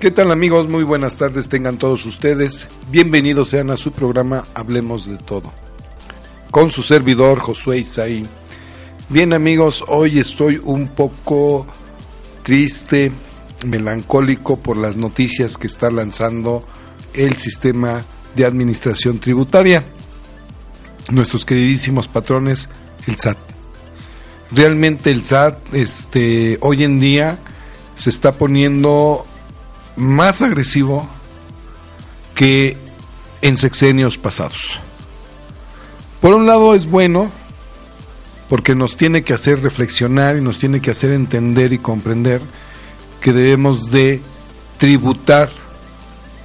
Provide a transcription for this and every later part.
¿Qué tal amigos? Muy buenas tardes tengan todos ustedes. Bienvenidos sean a su programa Hablemos de Todo. Con su servidor Josué Isaí. Bien amigos, hoy estoy un poco triste, melancólico por las noticias que está lanzando el sistema de administración tributaria. Nuestros queridísimos patrones, el SAT. Realmente el SAT este, hoy en día se está poniendo más agresivo que en sexenios pasados. Por un lado es bueno porque nos tiene que hacer reflexionar y nos tiene que hacer entender y comprender que debemos de tributar,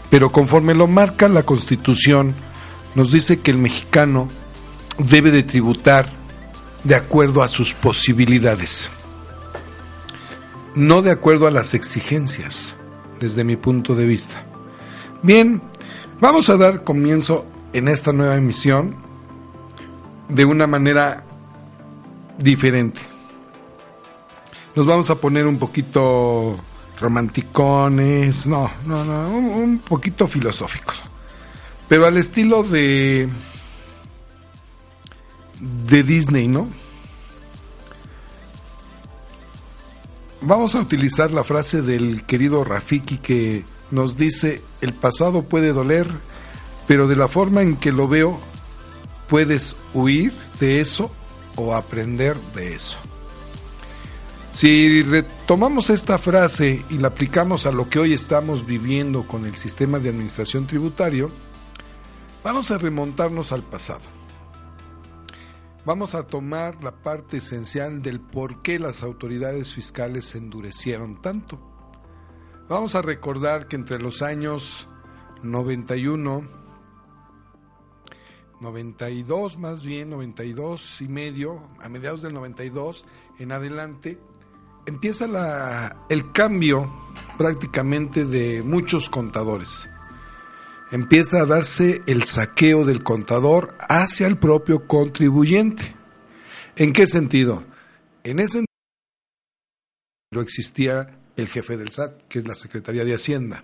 pero conforme lo marca la Constitución, nos dice que el mexicano debe de tributar de acuerdo a sus posibilidades, no de acuerdo a las exigencias, desde mi punto de vista. Bien, vamos a dar comienzo en esta nueva emisión de una manera diferente. Nos vamos a poner un poquito romanticones, no, no, no, un, un poquito filosóficos. Pero al estilo de de Disney, ¿no? Vamos a utilizar la frase del querido Rafiki que nos dice, el pasado puede doler, pero de la forma en que lo veo, puedes huir de eso o aprender de eso. Si retomamos esta frase y la aplicamos a lo que hoy estamos viviendo con el sistema de administración tributario, vamos a remontarnos al pasado. Vamos a tomar la parte esencial del por qué las autoridades fiscales se endurecieron tanto. Vamos a recordar que entre los años 91, 92 más bien, 92 y medio, a mediados del 92 en adelante, empieza la, el cambio prácticamente de muchos contadores empieza a darse el saqueo del contador hacia el propio contribuyente. ¿En qué sentido? En ese sentido existía el jefe del SAT, que es la Secretaría de Hacienda.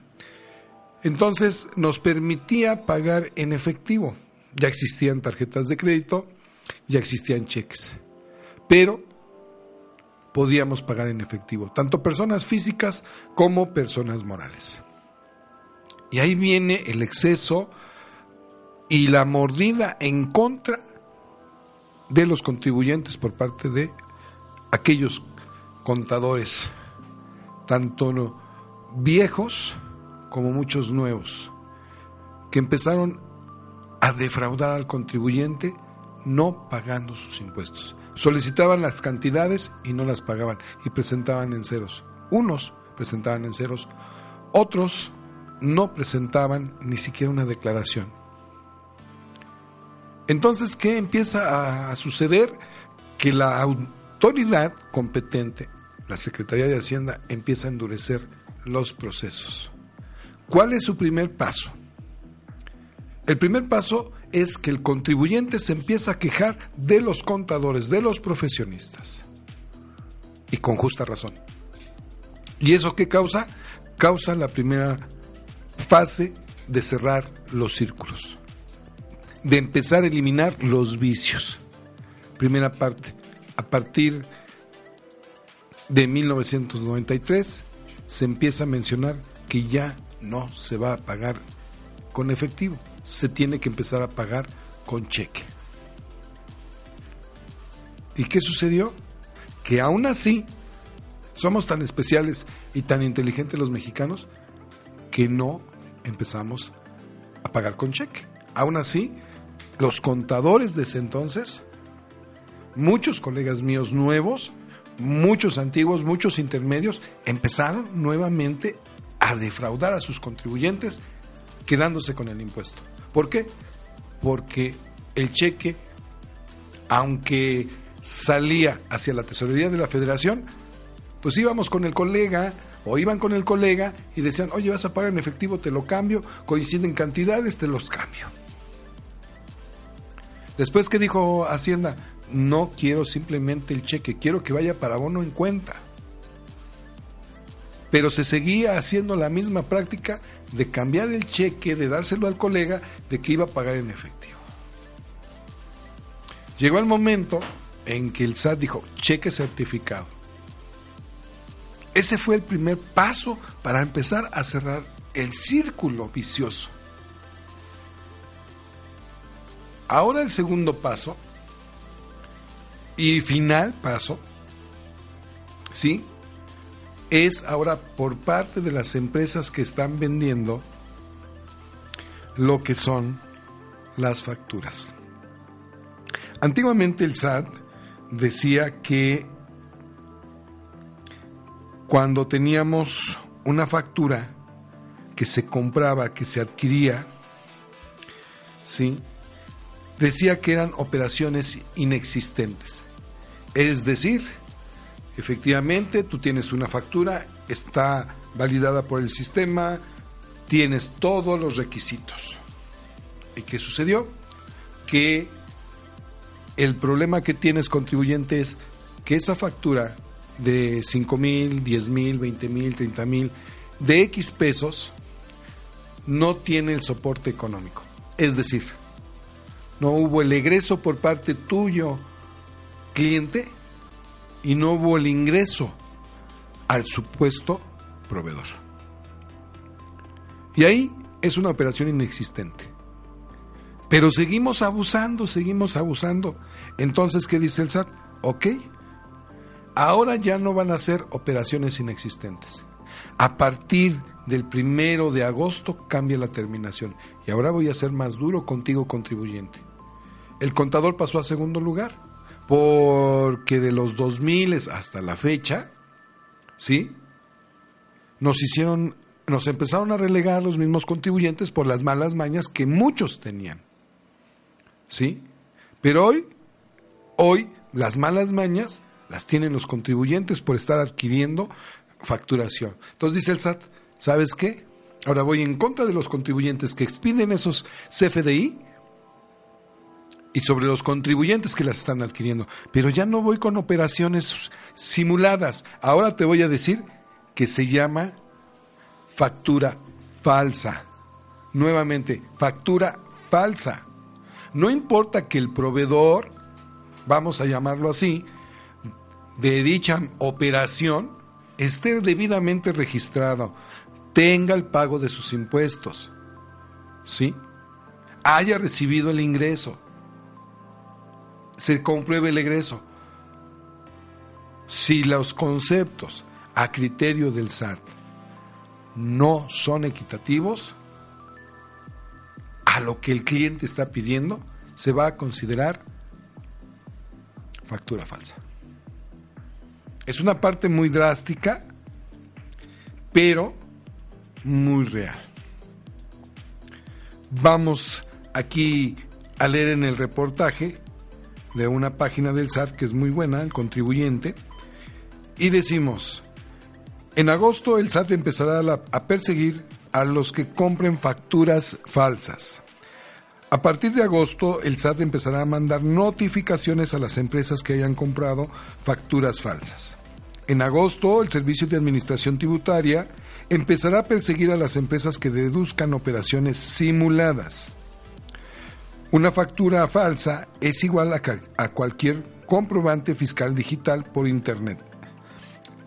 Entonces nos permitía pagar en efectivo. Ya existían tarjetas de crédito, ya existían cheques. Pero podíamos pagar en efectivo, tanto personas físicas como personas morales. Y ahí viene el exceso y la mordida en contra de los contribuyentes por parte de aquellos contadores, tanto viejos como muchos nuevos, que empezaron a defraudar al contribuyente no pagando sus impuestos. Solicitaban las cantidades y no las pagaban y presentaban en ceros. Unos presentaban en ceros, otros no presentaban ni siquiera una declaración. Entonces, ¿qué empieza a suceder? Que la autoridad competente, la Secretaría de Hacienda, empieza a endurecer los procesos. ¿Cuál es su primer paso? El primer paso es que el contribuyente se empieza a quejar de los contadores, de los profesionistas. Y con justa razón. ¿Y eso qué causa? Causa la primera fase de cerrar los círculos, de empezar a eliminar los vicios. Primera parte, a partir de 1993 se empieza a mencionar que ya no se va a pagar con efectivo, se tiene que empezar a pagar con cheque. ¿Y qué sucedió? Que aún así somos tan especiales y tan inteligentes los mexicanos que no empezamos a pagar con cheque. Aún así, los contadores de ese entonces, muchos colegas míos nuevos, muchos antiguos, muchos intermedios, empezaron nuevamente a defraudar a sus contribuyentes quedándose con el impuesto. ¿Por qué? Porque el cheque, aunque salía hacia la tesorería de la federación, pues íbamos con el colega, o iban con el colega y decían, oye, vas a pagar en efectivo, te lo cambio, coinciden cantidades, te los cambio. Después que dijo Hacienda, no quiero simplemente el cheque, quiero que vaya para bono en cuenta. pero se seguía haciendo la misma práctica de cambiar el cheque, de dárselo al colega, de que iba a pagar en efectivo. Llegó el momento en que el SAT dijo, cheque certificado. Ese fue el primer paso para empezar a cerrar el círculo vicioso. Ahora el segundo paso y final paso, ¿sí? Es ahora por parte de las empresas que están vendiendo lo que son las facturas. Antiguamente el SAT decía que cuando teníamos una factura que se compraba, que se adquiría, ¿sí? decía que eran operaciones inexistentes. Es decir, efectivamente tú tienes una factura, está validada por el sistema, tienes todos los requisitos. ¿Y qué sucedió? Que el problema que tienes contribuyente es que esa factura de 5 mil, 10 mil, 20 mil, 30 mil, de X pesos, no tiene el soporte económico. Es decir, no hubo el egreso por parte tuyo, cliente, y no hubo el ingreso al supuesto proveedor. Y ahí es una operación inexistente. Pero seguimos abusando, seguimos abusando. Entonces, ¿qué dice el SAT? Ok, ahora ya no van a ser operaciones inexistentes. A partir del primero de agosto cambia la terminación. Y ahora voy a ser más duro contigo, contribuyente el contador pasó a segundo lugar, porque de los 2000 hasta la fecha, ¿sí? Nos hicieron, nos empezaron a relegar los mismos contribuyentes por las malas mañas que muchos tenían, ¿sí? Pero hoy, hoy las malas mañas las tienen los contribuyentes por estar adquiriendo facturación. Entonces dice el SAT, ¿sabes qué? Ahora voy en contra de los contribuyentes que expiden esos CFDI y sobre los contribuyentes que las están adquiriendo. Pero ya no voy con operaciones simuladas. Ahora te voy a decir que se llama factura falsa. Nuevamente, factura falsa. No importa que el proveedor, vamos a llamarlo así, de dicha operación esté debidamente registrado, tenga el pago de sus impuestos, ¿sí? Haya recibido el ingreso, se compruebe el egreso. Si los conceptos a criterio del SAT no son equitativos, a lo que el cliente está pidiendo, se va a considerar factura falsa. Es una parte muy drástica, pero muy real. Vamos aquí a leer en el reportaje de una página del SAT que es muy buena, el contribuyente, y decimos, en agosto el SAT empezará a perseguir a los que compren facturas falsas. A partir de agosto, el SAT empezará a mandar notificaciones a las empresas que hayan comprado facturas falsas. En agosto, el Servicio de Administración Tributaria empezará a perseguir a las empresas que deduzcan operaciones simuladas. Una factura falsa es igual a, cualquier comprobante fiscal digital por Internet.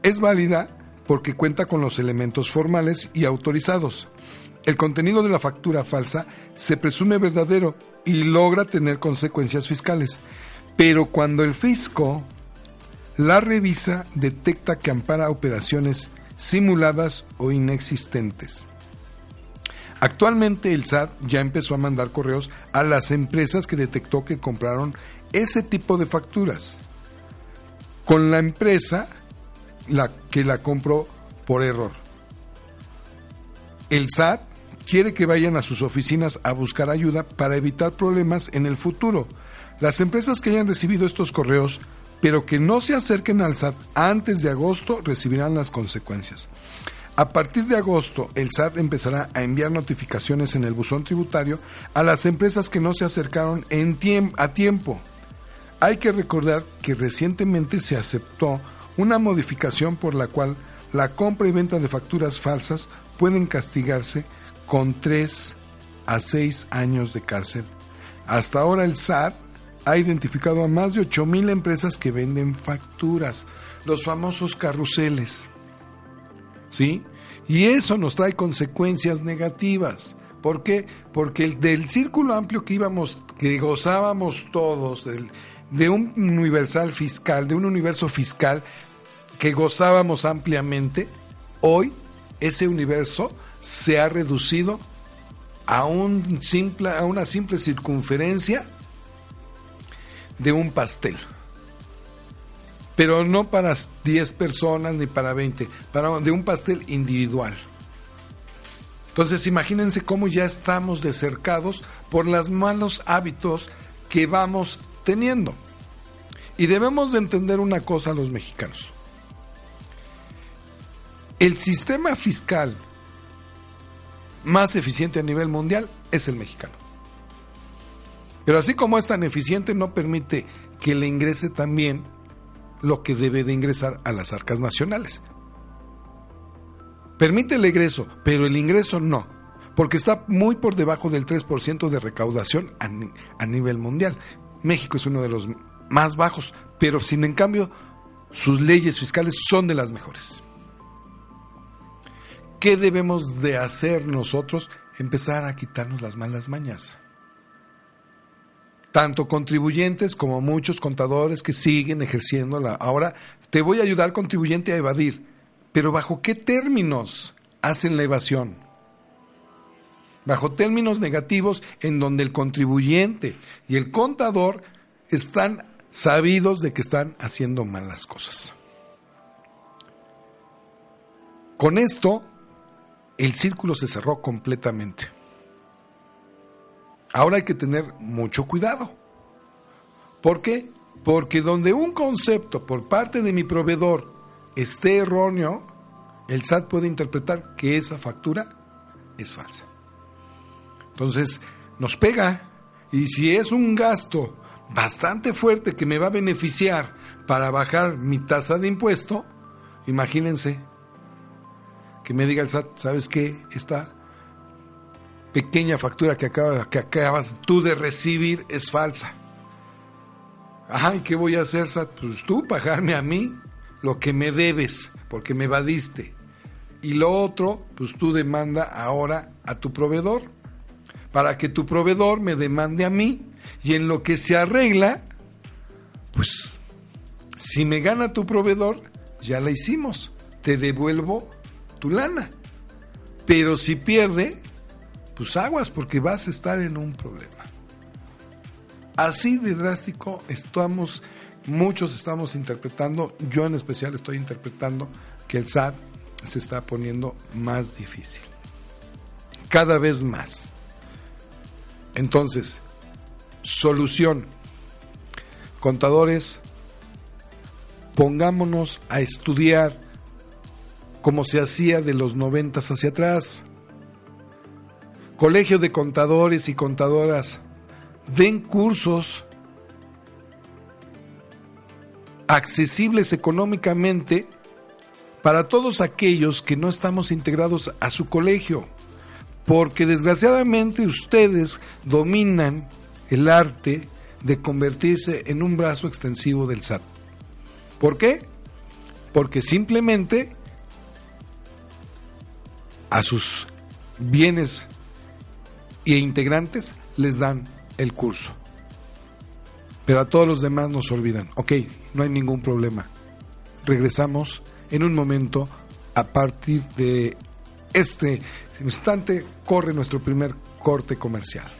Es válida porque cuenta con los elementos formales y autorizados. El contenido de la factura falsa se presume verdadero y logra tener consecuencias fiscales. Pero cuando el fisco la revisa, detecta que ampara operaciones simuladas o inexistentes. Actualmente el SAT ya empezó a mandar correos a las empresas que detectó que compraron ese tipo de facturas con la empresa la que la compró por error. El SAT quiere que vayan a sus oficinas a buscar ayuda para evitar problemas en el futuro. Las empresas que hayan recibido estos correos, pero que no se acerquen al SAT antes de agosto, recibirán las consecuencias. A partir de agosto, el SAT empezará a enviar notificaciones en el buzón tributario a las empresas que no se acercaron en a tiempo. Hay que recordar que recientemente se aceptó una modificación por la cual la compra y venta de facturas falsas pueden castigarse con 3 a 6 años de cárcel. Hasta ahora el SAT ha identificado a más de 8 mil empresas que venden facturas, los famosos carruseles. ¿Sí? Y eso nos trae consecuencias negativas. ¿Por qué? Porque el, del círculo amplio que íbamos, que gozábamos todos, de un universal fiscal, de un universo fiscal que gozábamos ampliamente, hoy ese universo se ha reducido a, un simple, a una simple circunferencia de un pastel. Pero no para 10 personas ni para 20, para de un pastel individual. Entonces imagínense cómo ya estamos decercados por los malos hábitos que vamos teniendo. Y debemos de entender una cosa los mexicanos. El sistema fiscal más eficiente a nivel mundial es el mexicano. Pero así como es tan eficiente, no permite que le ingrese también lo que debe de ingresar a las arcas nacionales. Permite el ingreso, pero el ingreso no, porque está muy por debajo del 3% de recaudación a, a, nivel mundial. México es uno de los más bajos, pero sin en cambio sus leyes fiscales son de las mejores. ¿Qué debemos de hacer nosotros? Empezar a quitarnos las malas mañas. Tanto contribuyentes como muchos contadores que siguen ejerciéndola. Ahora, te voy a ayudar contribuyente a evadir, pero ¿bajo qué términos hacen la evasión? Bajo términos negativos en donde el contribuyente y el contador están sabidos de que están haciendo malas cosas. Con esto el círculo se cerró completamente. Ahora hay que tener mucho cuidado. ¿Por qué? Porque donde un concepto por parte de mi proveedor esté erróneo, el SAT puede interpretar que esa factura es falsa. Entonces, nos pega. Y si es un gasto bastante fuerte que me va a beneficiar para bajar mi tasa de impuesto, imagínense que me diga el SAT, ¿sabes qué? Esta pequeña factura que, acaba, que acabas tú de recibir es falsa. Ajá, ¿y qué voy a hacer, SAT? Pues tú pagarme a mí lo que me debes, porque me evadiste. Y lo otro, pues tú demanda ahora a tu proveedor, para que tu proveedor me demande a mí. Y en lo que se arregla, pues si me gana tu proveedor, ya la hicimos. Te devuelvo lana. Pero si pierde, pues aguas porque vas a estar en un problema. Así de drástico estamos, muchos estamos interpretando, yo en especial estoy interpretando que el SAT se está poniendo más difícil. Cada vez más. Entonces, solución. Contadores, pongámonos a estudiar como se hacía de los noventas hacia atrás. Colegio de contadores y contadoras, den cursos accesibles económicamente para todos aquellos que no estamos integrados a su colegio, porque desgraciadamente ustedes dominan el arte de convertirse en un brazo extensivo del SAT. ¿Por qué? Porque simplemente a sus bienes e integrantes les dan el curso. Pero a todos los demás nos olvidan. Ok, no hay ningún problema. Regresamos en un momento a partir de este instante. Corre nuestro primer corte comercial.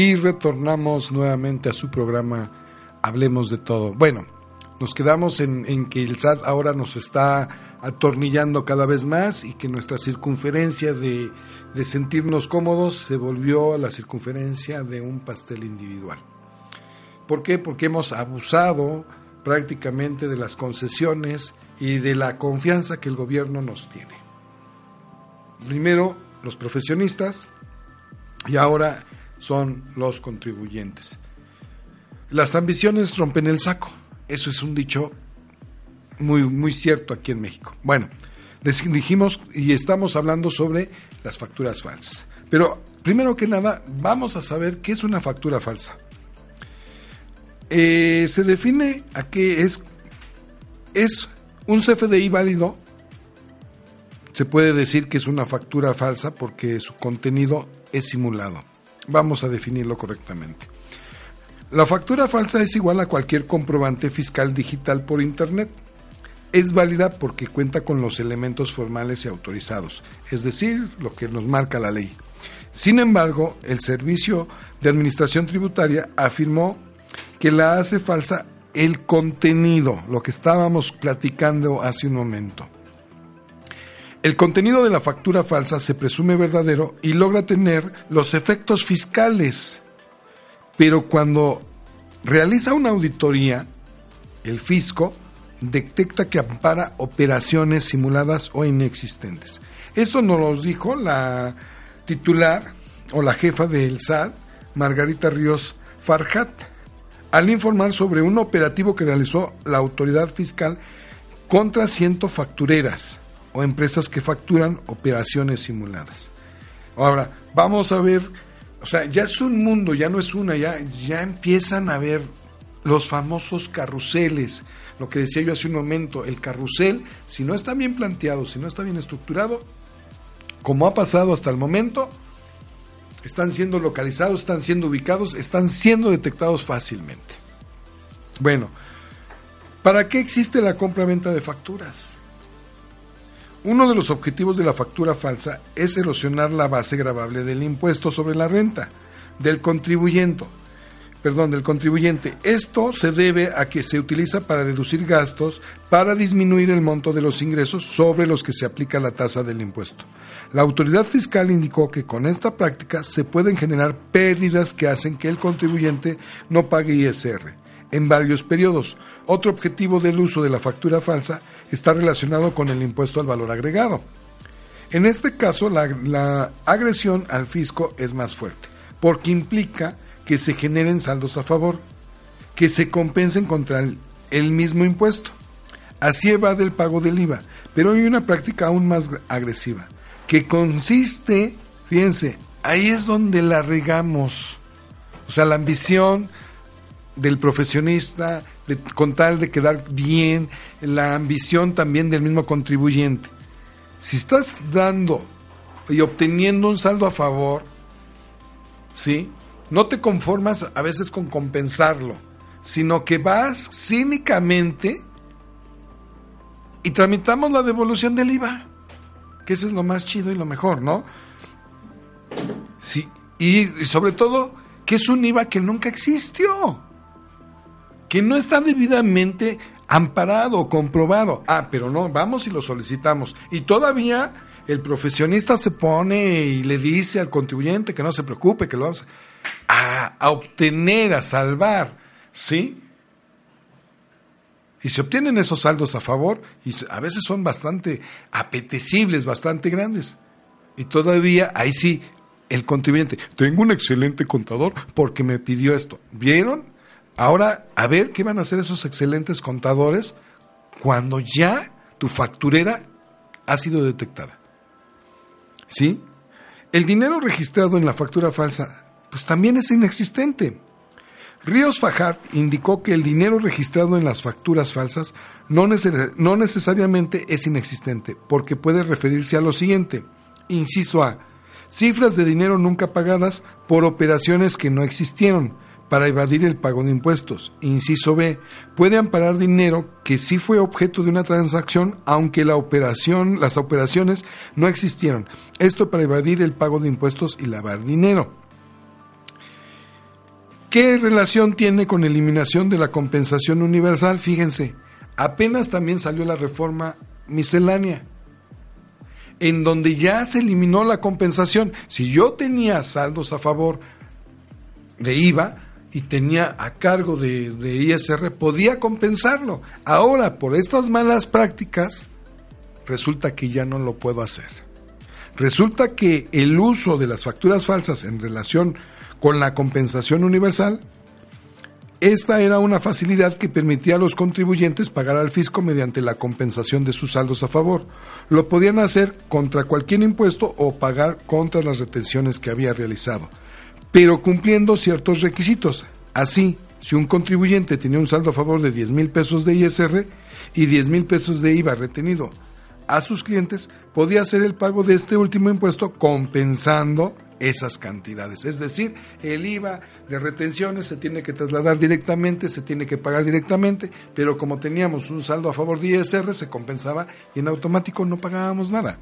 Y retornamos nuevamente a su programa Hablemos de todo. Bueno, nos quedamos en, que el SAT ahora nos está atornillando cada vez más y que nuestra circunferencia de, de sentirnos cómodos se volvió a la circunferencia de un pastel individual. ¿Por qué? Porque hemos abusado prácticamente de las concesiones y de la confianza que el gobierno nos tiene. Primero los profesionistas y ahora son los contribuyentes. Las ambiciones rompen el saco. Eso es un dicho muy, muy cierto aquí en México. Bueno, dijimos y estamos hablando sobre las facturas falsas. Pero primero que nada, vamos a saber qué es una factura falsa. Eh, se define a qué es, es un CFDI válido. Se puede decir que es una factura falsa porque su contenido es simulado. Vamos a definirlo correctamente. La factura falsa es igual a cualquier comprobante fiscal digital por Internet. Es válida porque cuenta con los elementos formales y autorizados, es decir, lo que nos marca la ley. Sin embargo, el Servicio de Administración Tributaria afirmó que la hace falsa el contenido, lo que estábamos platicando hace un momento. El contenido de la factura falsa se presume verdadero y logra tener los efectos fiscales. Pero cuando realiza una auditoría, el fisco detecta que ampara operaciones simuladas o inexistentes. Esto nos lo dijo la titular o la jefa del SAT, Margarita Ríos Farhat, al informar sobre un operativo que realizó la autoridad fiscal contra ciento factureras o empresas que facturan operaciones simuladas. Ahora, vamos a ver, o sea, ya es un mundo, ya no es una, ya, ya empiezan a ver los famosos carruseles, lo que decía yo hace un momento, el carrusel, si no está bien planteado, si no está bien estructurado, como ha pasado hasta el momento, están siendo localizados, están siendo ubicados, están siendo detectados fácilmente. Bueno, ¿para qué existe la compra-venta de facturas? Uno de los objetivos de la factura falsa es erosionar la base grabable del impuesto sobre la renta del contribuyente. Perdón, del contribuyente. Esto se debe a que se utiliza para deducir gastos para disminuir el monto de los ingresos sobre los que se aplica la tasa del impuesto. La autoridad fiscal indicó que con esta práctica se pueden generar pérdidas que hacen que el contribuyente no pague ISR en varios periodos. Otro objetivo del uso de la factura falsa está relacionado con el impuesto al valor agregado. En este caso, la, agresión al fisco es más fuerte, porque implica que se generen saldos a favor, que se compensen contra el, el mismo impuesto. Así evade el pago del IVA, pero hay una práctica aún más agresiva, que consiste, fíjense, ahí es donde la regamos. O sea, la ambición del profesionista, con tal de quedar bien, la ambición también del mismo contribuyente. Si estás dando y obteniendo un saldo a favor, ¿sí? No te conformas a veces con compensarlo, sino que vas cínicamente y tramitamos la devolución del IVA, que eso es lo más chido y lo mejor, ¿no? Sí, y sobre todo que es un IVA que nunca existió que no está debidamente amparado, comprobado. Ah, pero no, vamos y lo solicitamos. Y todavía el profesionista se pone y le dice al contribuyente que no se preocupe, que lo vamos a, obtener, a salvar, ¿sí? Y se obtienen esos saldos a favor y a veces son bastante apetecibles, bastante grandes. Y todavía, ahí sí, el contribuyente, tengo un excelente contador porque me pidió esto. ¿Vieron? Ahora, a ver qué van a hacer esos excelentes contadores cuando ya tu facturera ha sido detectada. ¿Sí? El dinero registrado en la factura falsa, pues también es inexistente. Ríos Fajat indicó que el dinero registrado en las facturas falsas no, no necesariamente es inexistente, porque puede referirse a lo siguiente. Inciso A. Cifras de dinero nunca pagadas por operaciones que no existieron para evadir el pago de impuestos. Inciso B, puede amparar dinero que sí fue objeto de una transacción aunque la operación, las operaciones no existieron. Esto para evadir el pago de impuestos y lavar dinero. ¿Qué relación tiene con eliminación de la compensación universal? Fíjense, apenas también salió la reforma miscelánea, en donde ya se eliminó la compensación. Si yo tenía saldos a favor de IVA y tenía a cargo de, ISR, podía compensarlo. Ahora, por estas malas prácticas, resulta que ya no lo puedo hacer. Resulta que el uso de las facturas falsas en relación con la compensación universal, esta era una facilidad que permitía a los contribuyentes pagar al fisco mediante la compensación de sus saldos a favor. Lo podían hacer contra cualquier impuesto o pagar contra las retenciones que había realizado, pero cumpliendo ciertos requisitos. Así, si un contribuyente tenía un saldo a favor de 10 mil pesos de ISR y 10 mil pesos de IVA retenido a sus clientes, podía hacer el pago de este último impuesto compensando esas cantidades. Es decir, el IVA de retenciones se tiene que trasladar directamente, se tiene que pagar directamente, pero como teníamos un saldo a favor de ISR, se compensaba y en automático no pagábamos nada.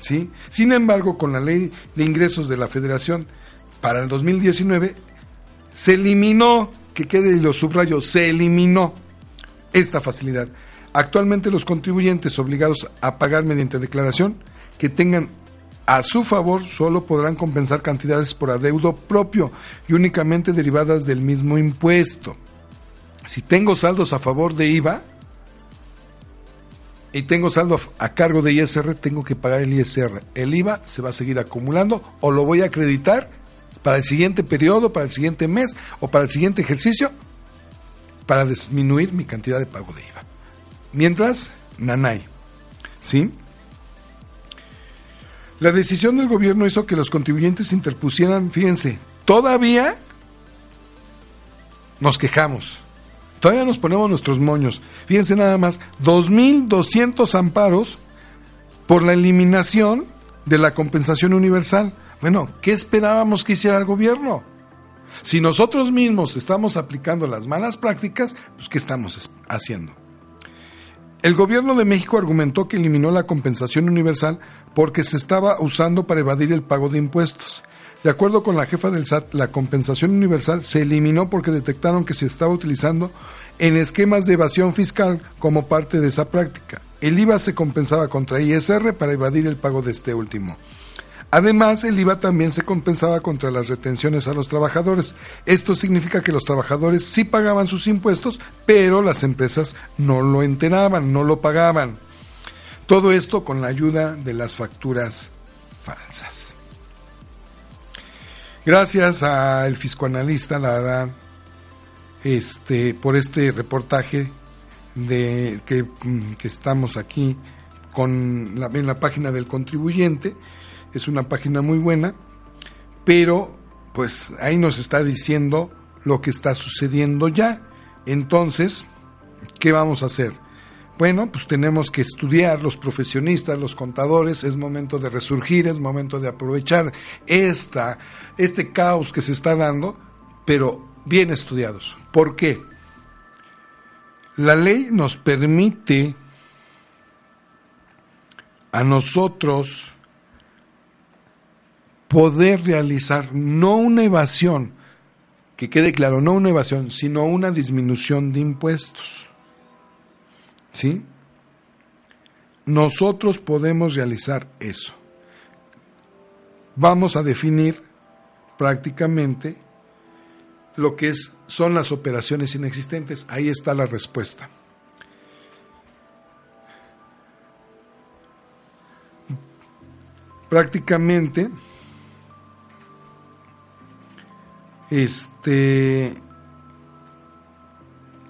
¿sí? Sin embargo, con la ley de ingresos de la Federación para el 2019, se eliminó, que quede y lo subrayo, se eliminó esta facilidad. Actualmente los contribuyentes obligados a pagar mediante declaración que tengan a su favor solo podrán compensar cantidades por adeudo propio y únicamente derivadas del mismo impuesto. Si tengo saldos a favor de IVA y tengo saldo a cargo de ISR, tengo que pagar el ISR. El IVA se va a seguir acumulando o lo voy a acreditar para el siguiente periodo, para el siguiente mes o para el siguiente ejercicio para disminuir mi cantidad de pago de IVA. Mientras, nanay. ¿Sí? La decisión del gobierno hizo que los contribuyentes interpusieran, fíjense, todavía nos quejamos. Todavía nos ponemos nuestros moños. Fíjense nada más, 2.200 amparos por la eliminación de la compensación universal. Bueno, ¿qué esperábamos que hiciera el gobierno? Si nosotros mismos estamos aplicando las malas prácticas, pues ¿qué estamos haciendo? El gobierno de México argumentó que eliminó la compensación universal porque se estaba usando para evadir el pago de impuestos. De acuerdo con la jefa del SAT, la compensación universal se eliminó porque detectaron que se estaba utilizando en esquemas de evasión fiscal como parte de esa práctica. El IVA se compensaba contra ISR para evadir el pago de este último. Además, el IVA también se compensaba contra las retenciones a los trabajadores. Esto significa que los trabajadores sí pagaban sus impuestos, pero las empresas no lo enteraban, no lo pagaban. Todo esto con la ayuda de las facturas falsas. Gracias al fiscoanalista, la verdad, este, por este reportaje de que, mm, estamos aquí con en la página del contribuyente es una página muy buena, pero pues ahí nos está diciendo lo que está sucediendo ya. Entonces, ¿qué vamos a hacer? Bueno, pues tenemos que estudiar los profesionistas, los contadores, es momento de resurgir, es momento de aprovechar esta, este caos que se está dando, pero bien estudiados. ¿Por qué? La ley nos permite a nosotros poder realizar no una evasión, que quede claro, no una evasión, sino una disminución de impuestos. ¿Sí? Nosotros podemos realizar eso. Vamos a definir prácticamente lo que es, son las operaciones inexistentes. Ahí está la respuesta. Prácticamente Este,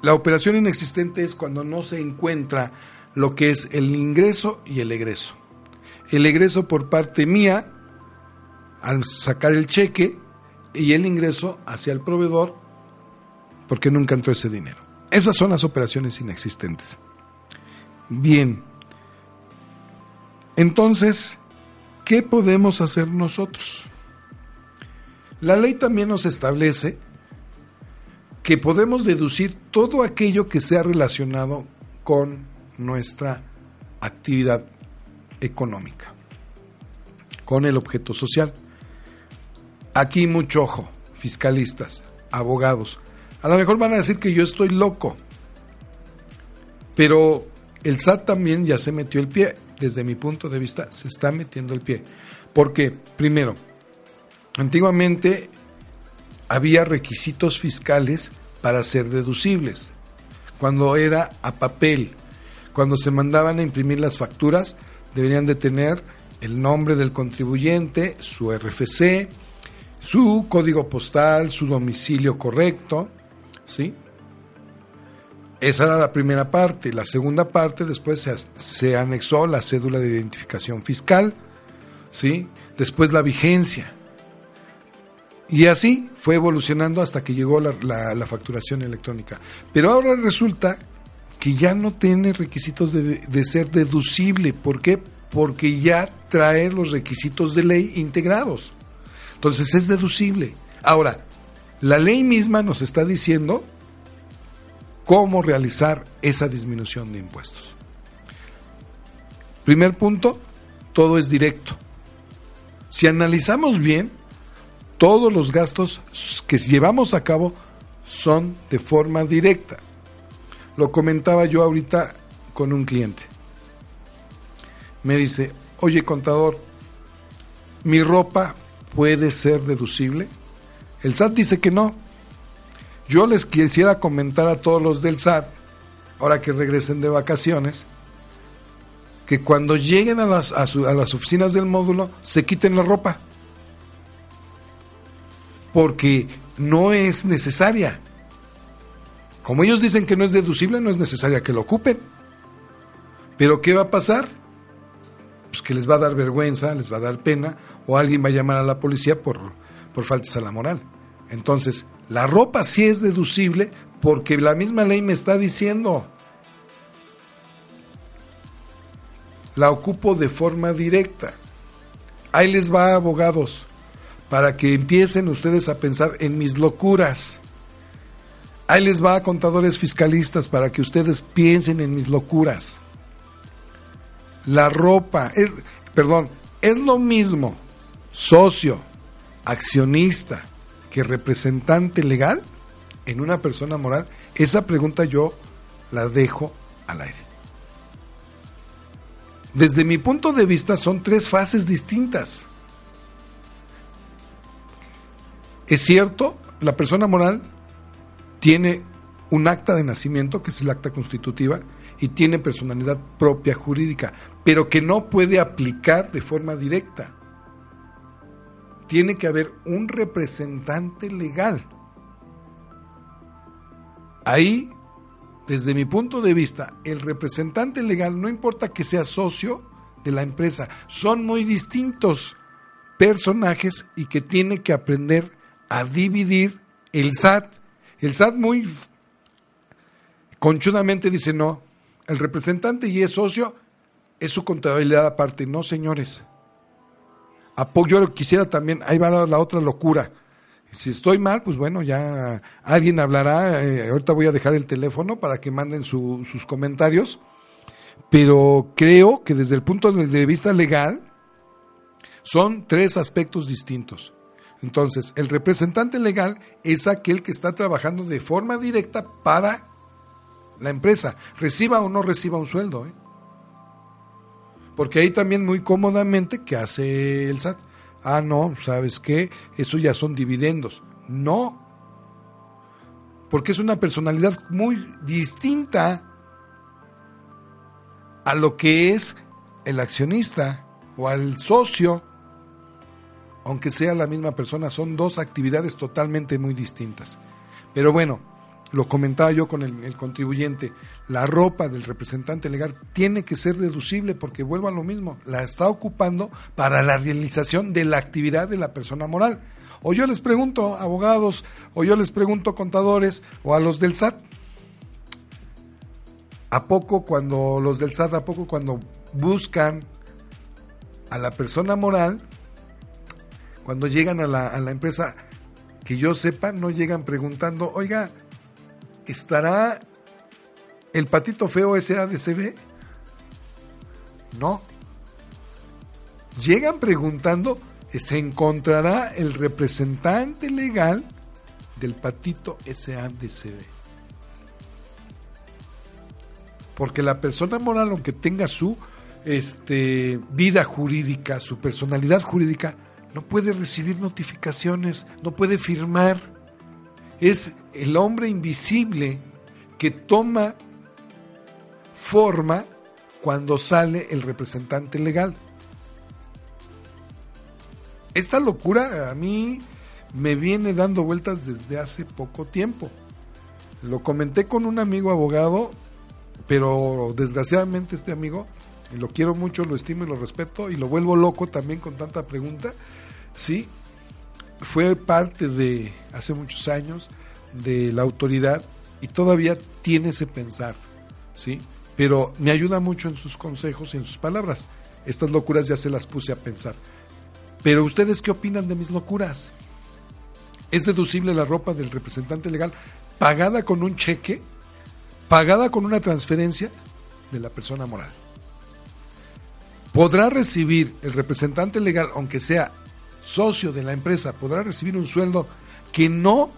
la operación inexistente es cuando no se encuentra lo que es el ingreso y el egreso. El egreso por parte mía, al sacar el cheque, y el ingreso hacia el proveedor, porque nunca entró ese dinero. Esas son las operaciones inexistentes. Bien. Entonces, ¿qué podemos hacer nosotros? La ley también nos establece que podemos deducir todo aquello que sea relacionado con nuestra actividad económica, con el objeto social. Aquí mucho ojo, fiscalistas. abogados. A lo mejor van a decir que yo estoy loco, pero el SAT también ya se metió el pie. Desde mi punto de vista, se está metiendo el pie. Porque, primero, antiguamente había requisitos fiscales para ser deducibles. Cuando era a papel, cuando se mandaban a imprimir las facturas, deberían de tener el nombre del contribuyente, su RFC, su código postal, su domicilio correcto, ¿sí? Esa era la primera parte. La segunda parte después se, se, anexó la cédula de identificación fiscal, ¿sí? Después la vigencia. Y así fue evolucionando hasta que llegó la, facturación electrónica. Pero ahora resulta que ya no tiene requisitos de, de ser deducible. ¿Por qué? Porque ya trae los requisitos de ley integrados. Entonces es deducible. Ahora, la ley misma nos está diciendo cómo realizar esa disminución de impuestos. Primer punto, todo es directo. Si analizamos bien, todos los gastos que llevamos a cabo son de forma directa. Lo comentaba yo ahorita con un cliente. Me dice, oye contador, mi ropa puede ser deducible. El SAT dice que no, yo les quisiera comentar a todos los del SAT, ahora que regresen de vacaciones, que cuando lleguen a las, a, las oficinas del módulo se quiten la ropa. Porque no es necesaria. Como ellos dicen que no es deducible, no es necesaria que lo ocupen. Pero ¿qué va a pasar? Pues que les va a dar vergüenza, les va a dar pena, o alguien va a llamar a la policía por, por faltas a la moral. Entonces, la ropa sí es deducible porque la misma ley me está diciendo. La ocupo de forma directa. Ahí les va, abogados, para que empiecen ustedes a pensar en mis locuras. Ahí les va, contadores fiscalistas, para que ustedes piensen en mis locuras. La ropa, perdón, es lo mismo, socio, accionista, que representante legal en una persona moral? Esa pregunta yo la dejo al aire. Desde mi punto de vista son tres fases distintas. Es cierto, la persona moral tiene un acta de nacimiento, que es el acta constitutiva, y tiene personalidad propia jurídica, pero que no puede aplicar de forma directa tiene que haber un representante legal. Ahí, desde mi punto de vista, el representante legal, no importa que sea socio de la empresa, son muy distintos personajes y que tiene que aprender a dividir el SAT. El SAT muy conchudamente dice, no, el representante y es socio, es su contabilidad aparte. No, señores yo quisiera también, ahí va la, otra locura. Si estoy mal, pues bueno, ya alguien hablará. Eh, ahorita voy a dejar el teléfono para que manden sus comentarios. Pero creo que desde el punto de vista legal son tres aspectos distintos. Entonces, el representante legal es aquel que está trabajando de forma directa para la empresa, reciba o no reciba un sueldo. ¿eh? Porque ahí también muy cómodamente, ¿qué hace el SAT? Ah, no, ¿sabes qué? Eso ya son dividendos. No. Porque es una personalidad muy distinta a lo que es el accionista o al socio, aunque sea la misma persona, son dos actividades totalmente muy distintas. Pero bueno, lo comentaba yo con el, contribuyente, la ropa del representante legal tiene que ser deducible porque vuelvo a lo mismo, la está ocupando para la realización de la actividad de la persona moral. O yo les pregunto, abogados, o yo les pregunto, contadores, o a los del SAT, ¿a poco cuando los del SAT, a poco cuando buscan a la persona moral, cuando llegan a la, a la empresa, que yo sepa, no llegan preguntando, oiga, ¿estará el patito feo SADCB? No. Llegan preguntando, ¿se encontrará el representante legal del patito SADCB. Porque la persona moral, aunque tenga su este, vida jurídica, su personalidad jurídica, no puede recibir notificaciones, no puede firmar. Es el hombre invisible que toma forma cuando sale el representante legal. Esta locura a mí me viene dando vueltas desde hace poco tiempo. Lo comenté con un amigo abogado, pero desgraciadamente este amigo, lo quiero mucho, lo estimo y lo respeto, y lo vuelvo loco también con tanta pregunta, sí, fue parte de, hace muchos años, de la autoridad y todavía tiene ese pensar, ¿sí? Pero me ayuda mucho en sus consejos y en sus palabras. Estas locuras ya se las puse a pensar. Pero ustedes qué opinan de mis locuras? ¿Es deducible la ropa del representante legal pagada con un cheque, pagada con una transferencia de la persona moral? ¿Podrá recibir el representante legal, aunque sea socio de la empresa, podrá recibir un sueldo que no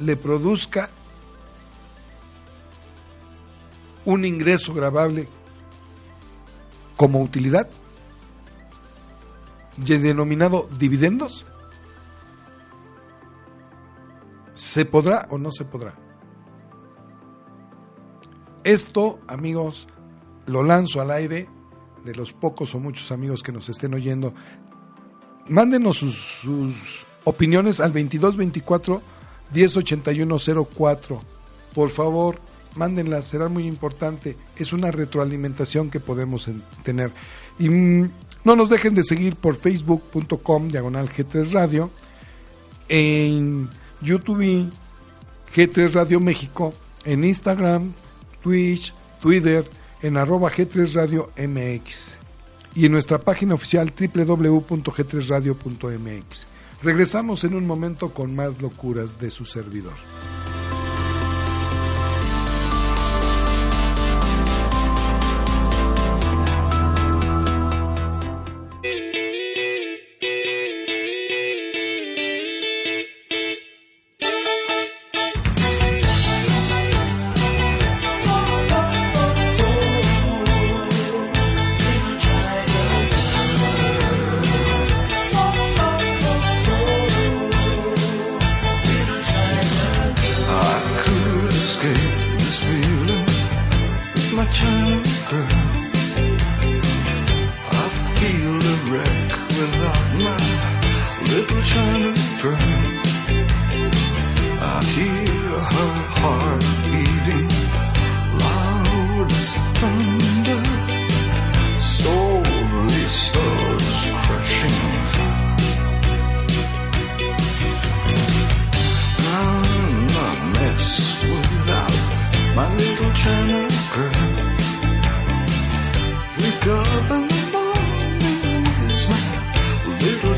le produzca un ingreso grabable como utilidad? denominado dividendos? ¿Se podrá o no se podrá? Esto, amigos, lo lanzo al aire de los pocos o muchos amigos que nos estén oyendo. Mándenos sus, opiniones al 2224 108104. Por favor, mándenlas, será muy importante. Es una retroalimentación que podemos tener. Y mm, no nos dejen de seguir por facebook.com diagonal G3 Radio, en YouTube G3 Radio México, en Instagram, Twitch, Twitter, en arroba G3 Radio MX y en nuestra página oficial www.g3radio.mx. Regresamos en un momento con más locuras de su servidor. girl. I feel a wreck without my little China girl. I hear her heart beating loud as thunder. Stars crashing. I'm a mess without my little China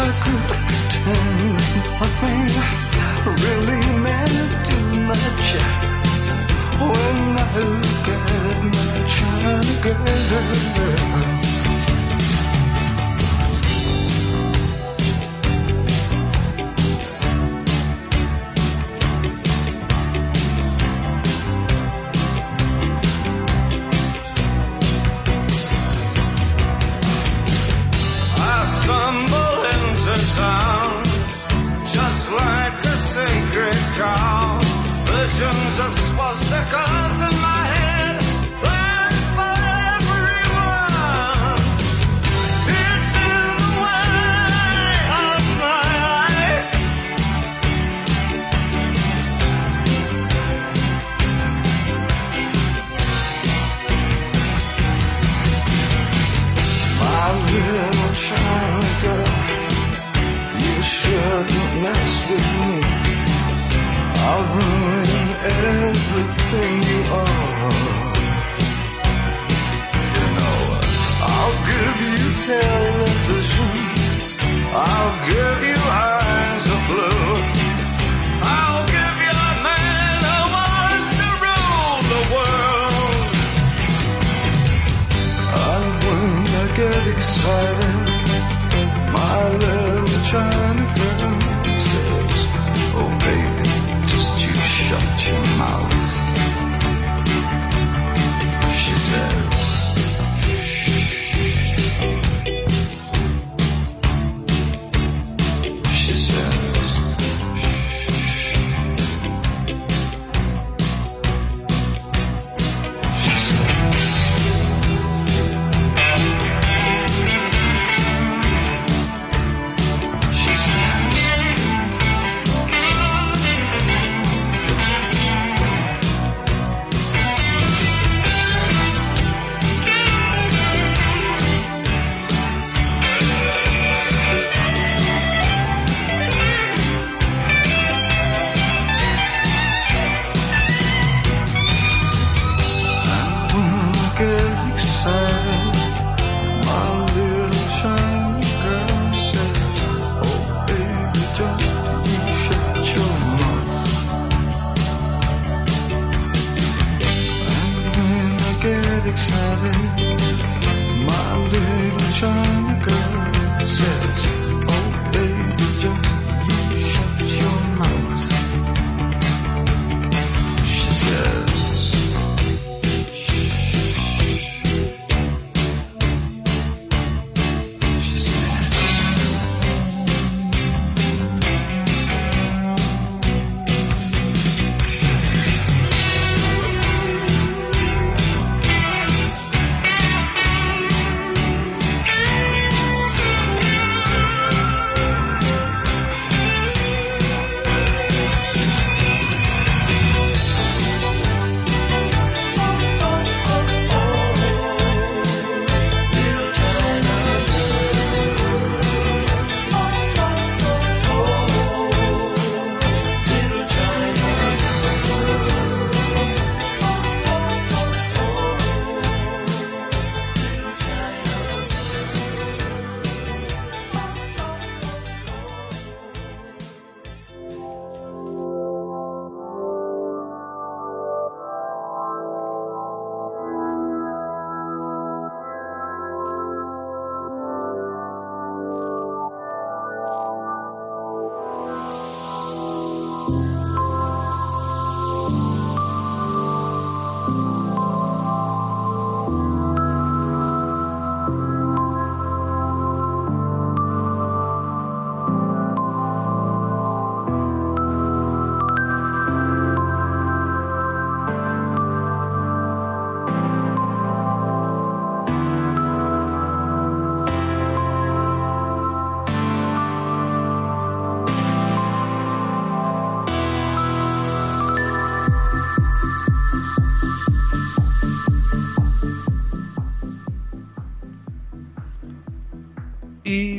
I could pretend a thing really meant too much. When I look at my child again.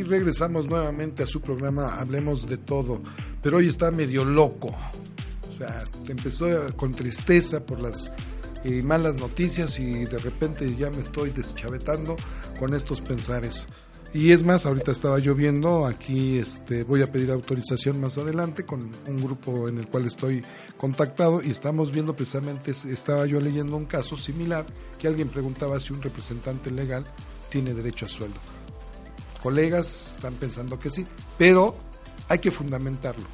Regresamos nuevamente a su programa Hablemos de todo, pero hoy está medio loco. O sea, empezó con tristeza por las eh, malas noticias y de repente ya me estoy deschavetando con estos pensares. Y es más, ahorita estaba lloviendo, aquí este, voy a pedir autorización más adelante con un grupo en el cual estoy contactado y estamos viendo precisamente, estaba yo leyendo un caso similar que alguien preguntaba si un representante legal tiene derecho a sueldo. Colegas están pensando que sí, pero hay que fundamentarlo.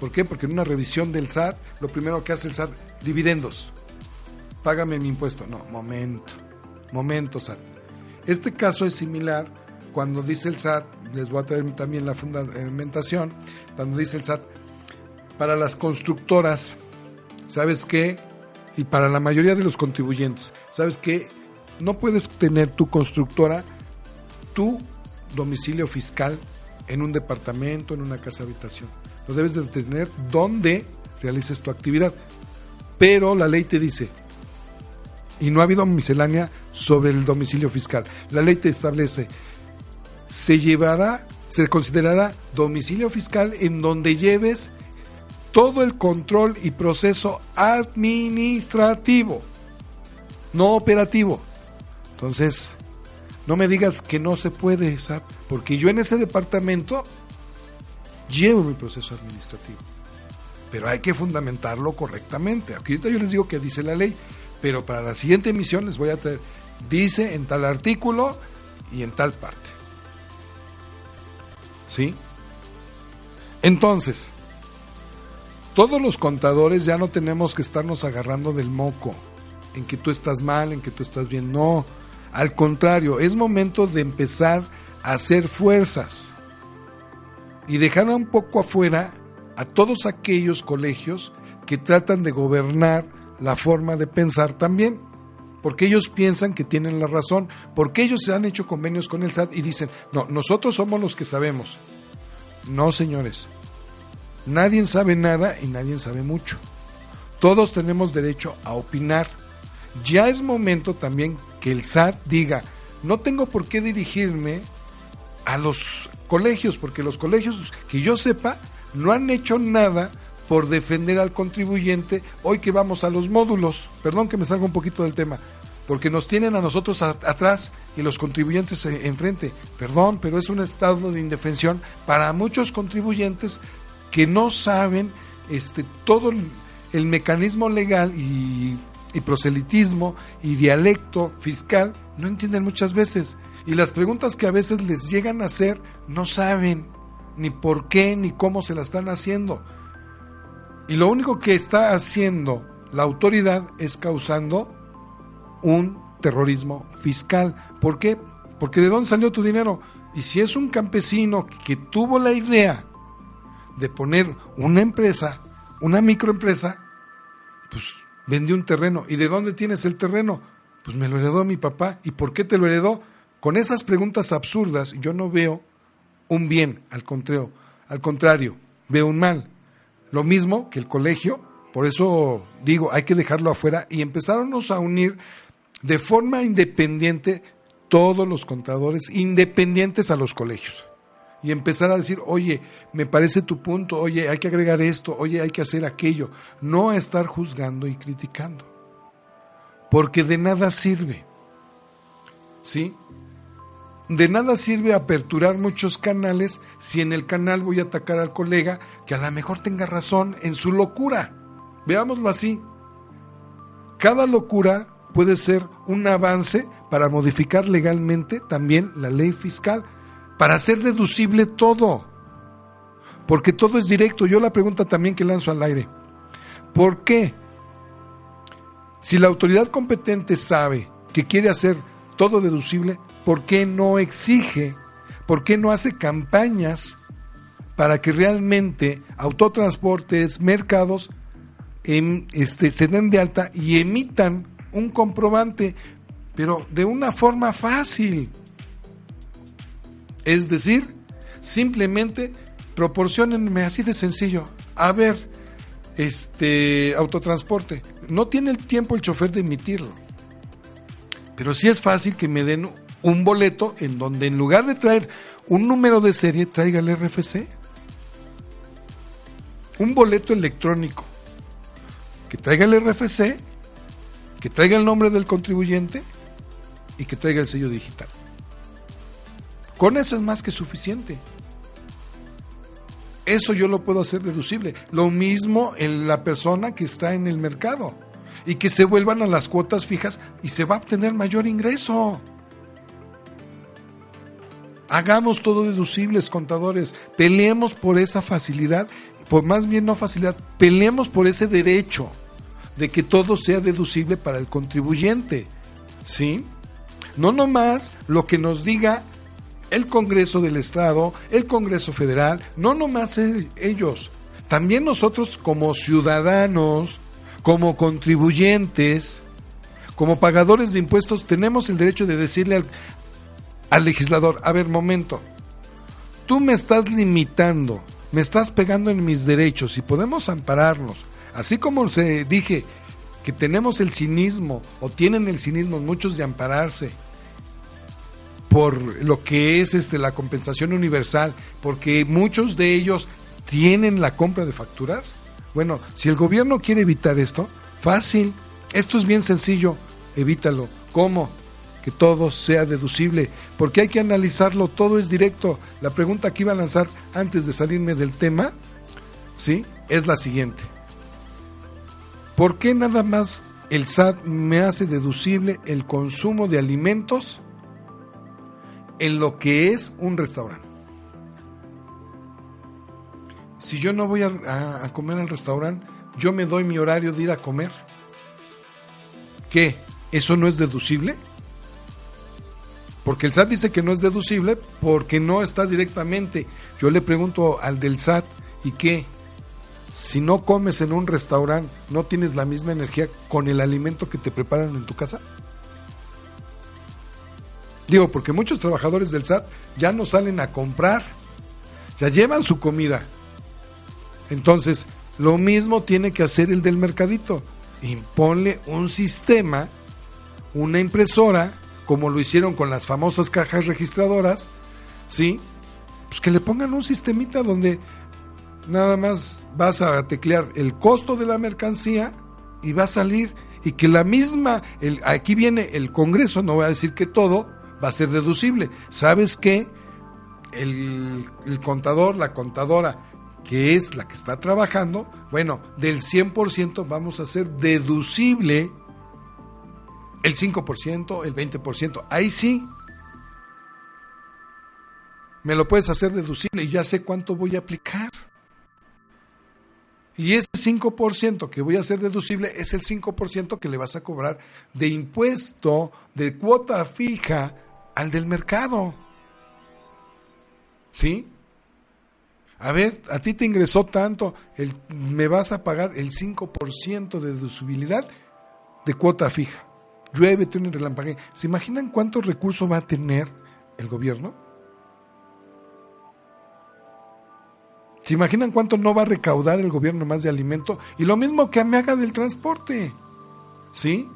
¿Por qué? Porque en una revisión del SAT, lo primero que hace el SAT, dividendos. Págame mi impuesto. No, momento, momento SAT. Este caso es similar cuando dice el SAT, les voy a traer también la fundamentación, cuando dice el SAT, para las constructoras, ¿sabes qué? Y para la mayoría de los contribuyentes, ¿sabes qué? No puedes tener tu constructora, tu domicilio fiscal en un departamento, en una casa habitación. Lo debes de tener donde realices tu actividad. Pero la ley te dice, y no ha habido miscelánea sobre el domicilio fiscal, la ley te establece, se llevará se considerará domicilio fiscal en donde lleves todo el control y proceso administrativo, no operativo. Entonces, no me digas que no se puede, SAT, porque yo en ese departamento llevo mi proceso administrativo. Pero hay que fundamentarlo correctamente. Aquí ahorita yo les digo que dice la ley, pero para la siguiente emisión les voy a traer, dice en tal artículo y en tal parte. ¿Sí? Entonces, todos los contadores ya no tenemos que estarnos agarrando del moco, en que tú estás mal, en que tú estás bien. No, al contrario, es momento de empezar a hacer fuerzas y dejar un poco afuera a todos aquellos colegios que tratan de gobernar la forma de pensar también. Porque ellos piensan que tienen la razón, porque ellos se han hecho convenios con el SAT y dicen, no, nosotros somos los que sabemos. No, señores, nadie sabe nada y nadie sabe mucho. Todos tenemos derecho a opinar. Ya es momento también que el SAT diga, no tengo por qué dirigirme a los colegios, porque los colegios, que yo sepa, no han hecho nada por defender al contribuyente hoy que vamos a los módulos. Perdón que me salga un poquito del tema, porque nos tienen a nosotros atrás y los contribuyentes enfrente. Perdón, pero es un estado de indefensión para muchos contribuyentes que no saben este todo el, mecanismo legal y, y proselitismo y dialecto fiscal, no entienden muchas veces. Y las preguntas que a veces les llegan a hacer no saben ni por qué ni cómo se la están haciendo. Y lo único que está haciendo la autoridad es causando un terrorismo fiscal. ¿Por qué? Porque de dónde salió tu dinero. Y si es un campesino que tuvo la idea de poner una empresa, una microempresa, pues vendió un terreno. ¿Y de dónde tienes el terreno? Pues me lo heredó mi papá. ¿Y por qué te lo heredó? Con esas preguntas absurdas yo no veo un bien, al contrario, al contrario, veo un mal. Lo mismo que el colegio, por eso digo, hay que dejarlo afuera y empezarnos a unir de forma independiente todos los contadores, independientes a los colegios. Y empezar a decir, oye, me parece tu punto, oye, hay que agregar esto, oye, hay que hacer aquello. No estar juzgando y criticando. Porque de nada sirve. ¿Sí? De nada sirve aperturar muchos canales si en el canal voy a atacar al colega que a lo mejor tenga razón en su locura. Veámoslo así. Cada locura puede ser un avance para modificar legalmente también la ley fiscal, para hacer deducible todo. Porque todo es directo. Yo la pregunta también que lanzo al aire. ¿Por qué? Si la autoridad competente sabe que quiere hacer todo deducible, ¿por qué no exige, por qué no hace campañas para que realmente autotransportes, mercados, em, este, se den de alta y emitan un comprobante, pero de una forma fácil? Es decir, simplemente proporcionenme así de sencillo. A ver, este autotransporte, no tiene el tiempo el chofer de emitirlo. Pero sí es fácil que me den un boleto en donde en lugar de traer un número de serie, traiga el RFC. Un boleto electrónico. Que traiga el RFC, que traiga el nombre del contribuyente y que traiga el sello digital. Con eso es más que suficiente. Eso yo lo puedo hacer deducible. Lo mismo en la persona que está en el mercado y que se vuelvan a las cuotas fijas y se va a obtener mayor ingreso. Hagamos todo deducibles, contadores. Peleemos por esa facilidad, por más bien no facilidad, peleemos por ese derecho de que todo sea deducible para el contribuyente. ¿Sí? No nomás lo que nos diga el Congreso del Estado, el Congreso Federal, no nomás ellos. También nosotros como ciudadanos, como contribuyentes, como pagadores de impuestos, tenemos el derecho de decirle al, legislador, a ver, momento, tú me estás limitando, me estás pegando en mis derechos y podemos ampararnos. Así como se dije que tenemos el cinismo o tienen el cinismo muchos de ampararse por lo que es este la compensación universal, porque muchos de ellos tienen la compra de facturas. Bueno, si el gobierno quiere evitar esto, fácil. Esto es bien sencillo, evítalo. ¿Cómo? Que todo sea deducible, porque hay que analizarlo, todo es directo. La pregunta que iba a lanzar antes de salirme del tema, ¿sí? Es la siguiente. ¿Por qué nada más el SAT me hace deducible el consumo de alimentos en lo que es un restaurante? Si yo no voy a, a comer al restaurante, yo me doy mi horario de ir a comer. ¿Qué? ¿Eso no es deducible? Porque el SAT dice que no es deducible porque no está directamente. Yo le pregunto al del SAT, ¿y qué? Si no comes en un restaurante, ¿no tienes la misma energía con el alimento que te preparan en tu casa? Digo, porque muchos trabajadores del SAT ya no salen a comprar, ya llevan su comida. Entonces, lo mismo tiene que hacer el del mercadito. Imponle un sistema, una impresora, como lo hicieron con las famosas cajas registradoras, ¿sí? Pues que le pongan un sistemita donde nada más vas a teclear el costo de la mercancía y va a salir y que la misma, el, aquí viene el Congreso, no voy a decir que todo va a ser deducible. ¿Sabes qué? El, el contador, la contadora, que es la que está trabajando, bueno, del 100% vamos a hacer deducible el 5%, el 20%. Ahí sí. Me lo puedes hacer deducible y ya sé cuánto voy a aplicar. Y ese 5% que voy a hacer deducible es el 5% que le vas a cobrar de impuesto, de cuota fija al del mercado. ¿Sí? A ver, a ti te ingresó tanto, el, me vas a pagar el 5% de deducibilidad de cuota fija. Llueve, tiene relampague. ¿Se imaginan cuántos recursos va a tener el gobierno? ¿Se imaginan cuánto no va a recaudar el gobierno más de alimento? Y lo mismo que me haga del transporte. ¿Sí?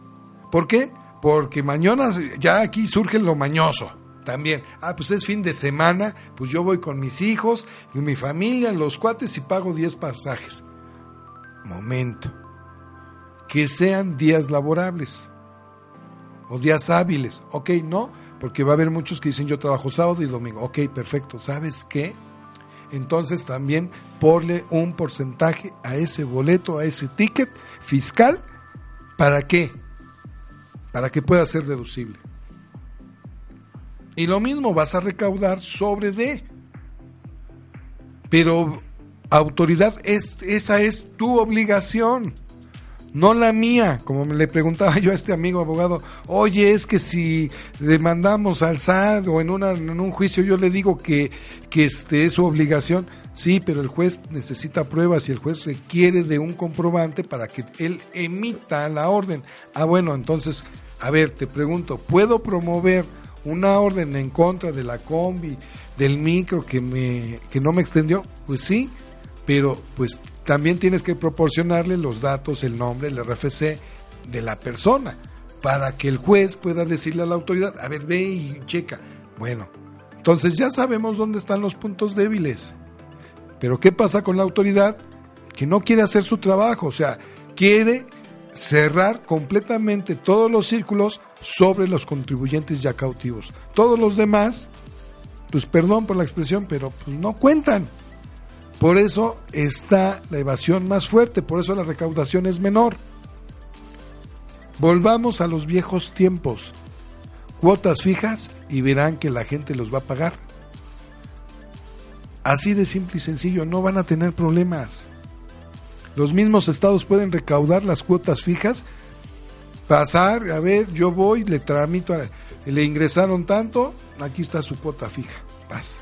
¿Por qué? Porque mañana ya aquí surge lo mañoso también. Ah, pues es fin de semana, pues yo voy con mis hijos y mi familia, los cuates y pago 10 pasajes. Momento. Que sean días laborables o días hábiles. Ok, no, porque va a haber muchos que dicen yo trabajo sábado y domingo. Ok, perfecto. ¿Sabes qué? Entonces también ponle un porcentaje a ese boleto, a ese ticket fiscal. ¿Para qué? Para que pueda ser deducible. Y lo mismo vas a recaudar sobre de. Pero autoridad, es, esa es tu obligación, no la mía. Como le preguntaba yo a este amigo abogado, oye, es que si demandamos al SAT o en, una, en un juicio yo le digo que, que este es su obligación. Sí, pero el juez necesita pruebas y el juez requiere de un comprobante para que él emita la orden. Ah, bueno, entonces, a ver, te pregunto, ¿puedo promover una orden en contra de la combi, del micro que, me, que no me extendió, pues sí, pero pues también tienes que proporcionarle los datos, el nombre, el RFC de la persona, para que el juez pueda decirle a la autoridad, a ver, ve y checa. Bueno, entonces ya sabemos dónde están los puntos débiles. Pero ¿qué pasa con la autoridad que no quiere hacer su trabajo? O sea, quiere cerrar completamente todos los círculos sobre los contribuyentes ya cautivos. Todos los demás, pues perdón por la expresión, pero pues no cuentan. Por eso está la evasión más fuerte, por eso la recaudación es menor. Volvamos a los viejos tiempos. Cuotas fijas y verán que la gente los va a pagar. Así de simple y sencillo, no van a tener problemas. Los mismos estados pueden recaudar las cuotas fijas, pasar, a ver, yo voy, le tramito, le ingresaron tanto, aquí está su cuota fija, pasa.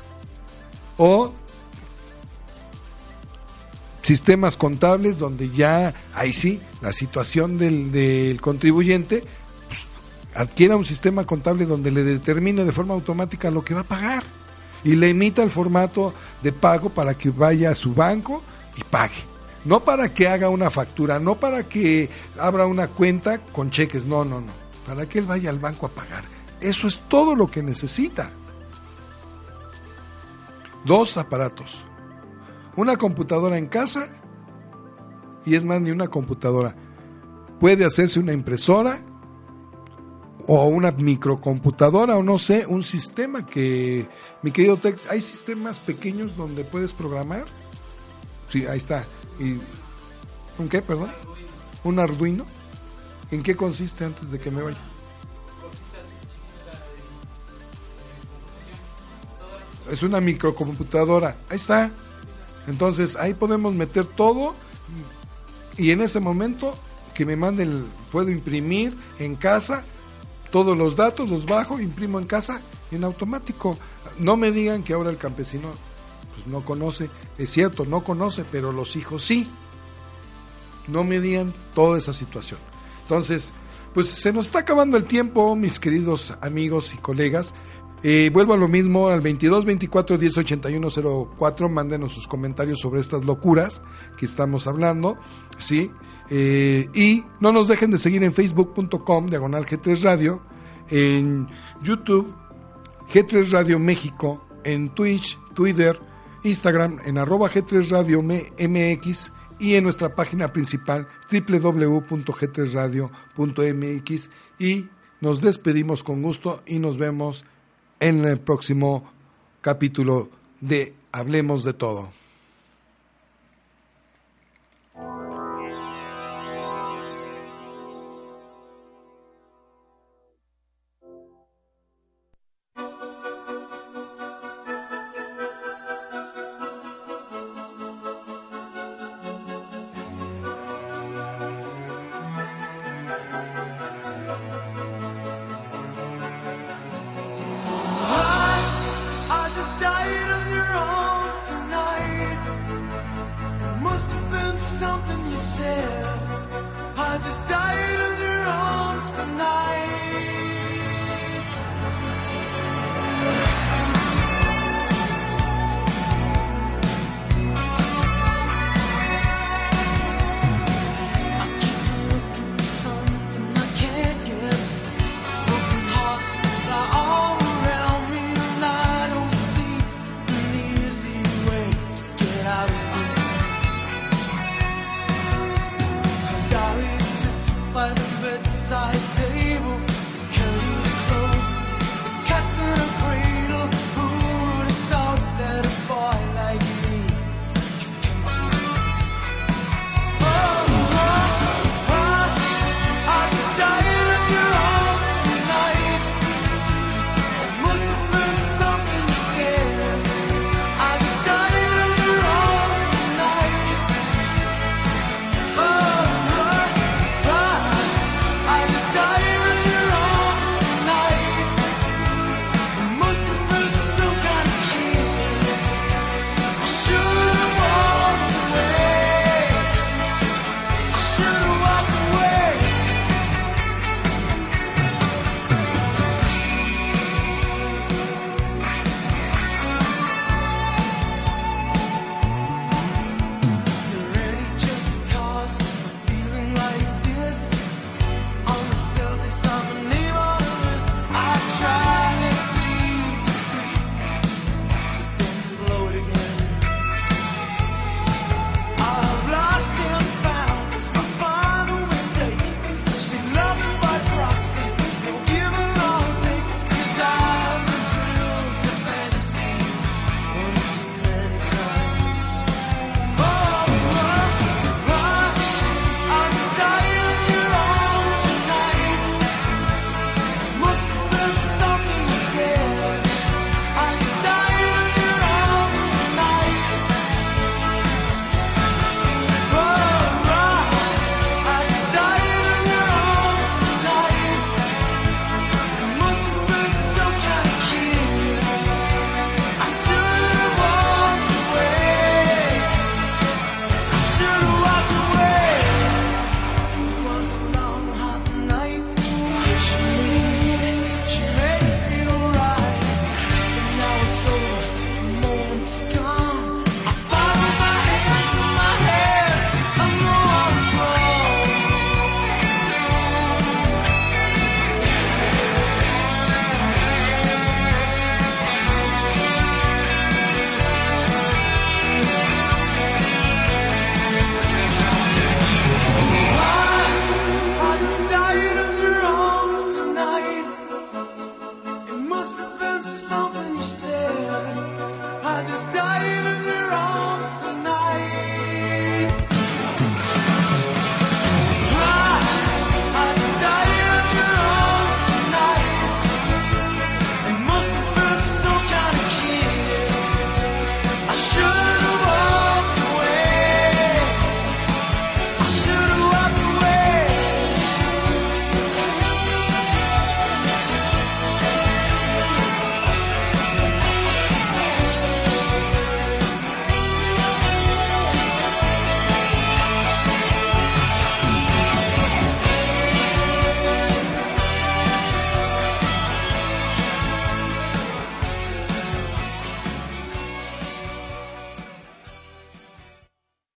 O sistemas contables donde ya, ahí sí, la situación del, del contribuyente pues, adquiera un sistema contable donde le determine de forma automática lo que va a pagar y le emita el formato de pago para que vaya a su banco y pague no para que haga una factura, no para que abra una cuenta con cheques, no, no, no, para que él vaya al banco a pagar. Eso es todo lo que necesita. Dos aparatos. Una computadora en casa y es más ni una computadora. Puede hacerse una impresora o una microcomputadora o no sé, un sistema que, mi querido Tech, hay sistemas pequeños donde puedes programar. Sí, ahí está. ¿Y, ¿Un qué, perdón? ¿Un Arduino? ¿En qué consiste antes de que me vaya? Es una microcomputadora. Ahí está. Entonces ahí podemos meter todo y en ese momento que me manden, puedo imprimir en casa todos los datos, los bajo, imprimo en casa en automático. No me digan que ahora el campesino pues, no conoce, es cierto, no conoce, pero los hijos sí. No me digan toda esa situación. Entonces, pues se nos está acabando el tiempo, mis queridos amigos y colegas. Eh, vuelvo a lo mismo, al 22 24 10 81 04, mándenos sus comentarios sobre estas locuras que estamos hablando, ¿sí? Eh, y no nos dejen de seguir en facebook.com, diagonal G3 Radio, en YouTube, G3 Radio México, en Twitch, Twitter, Instagram, en arroba G3 Radio MX y en nuestra página principal www.g3radio.mx y nos despedimos con gusto y nos vemos en el próximo capítulo de Hablemos de todo.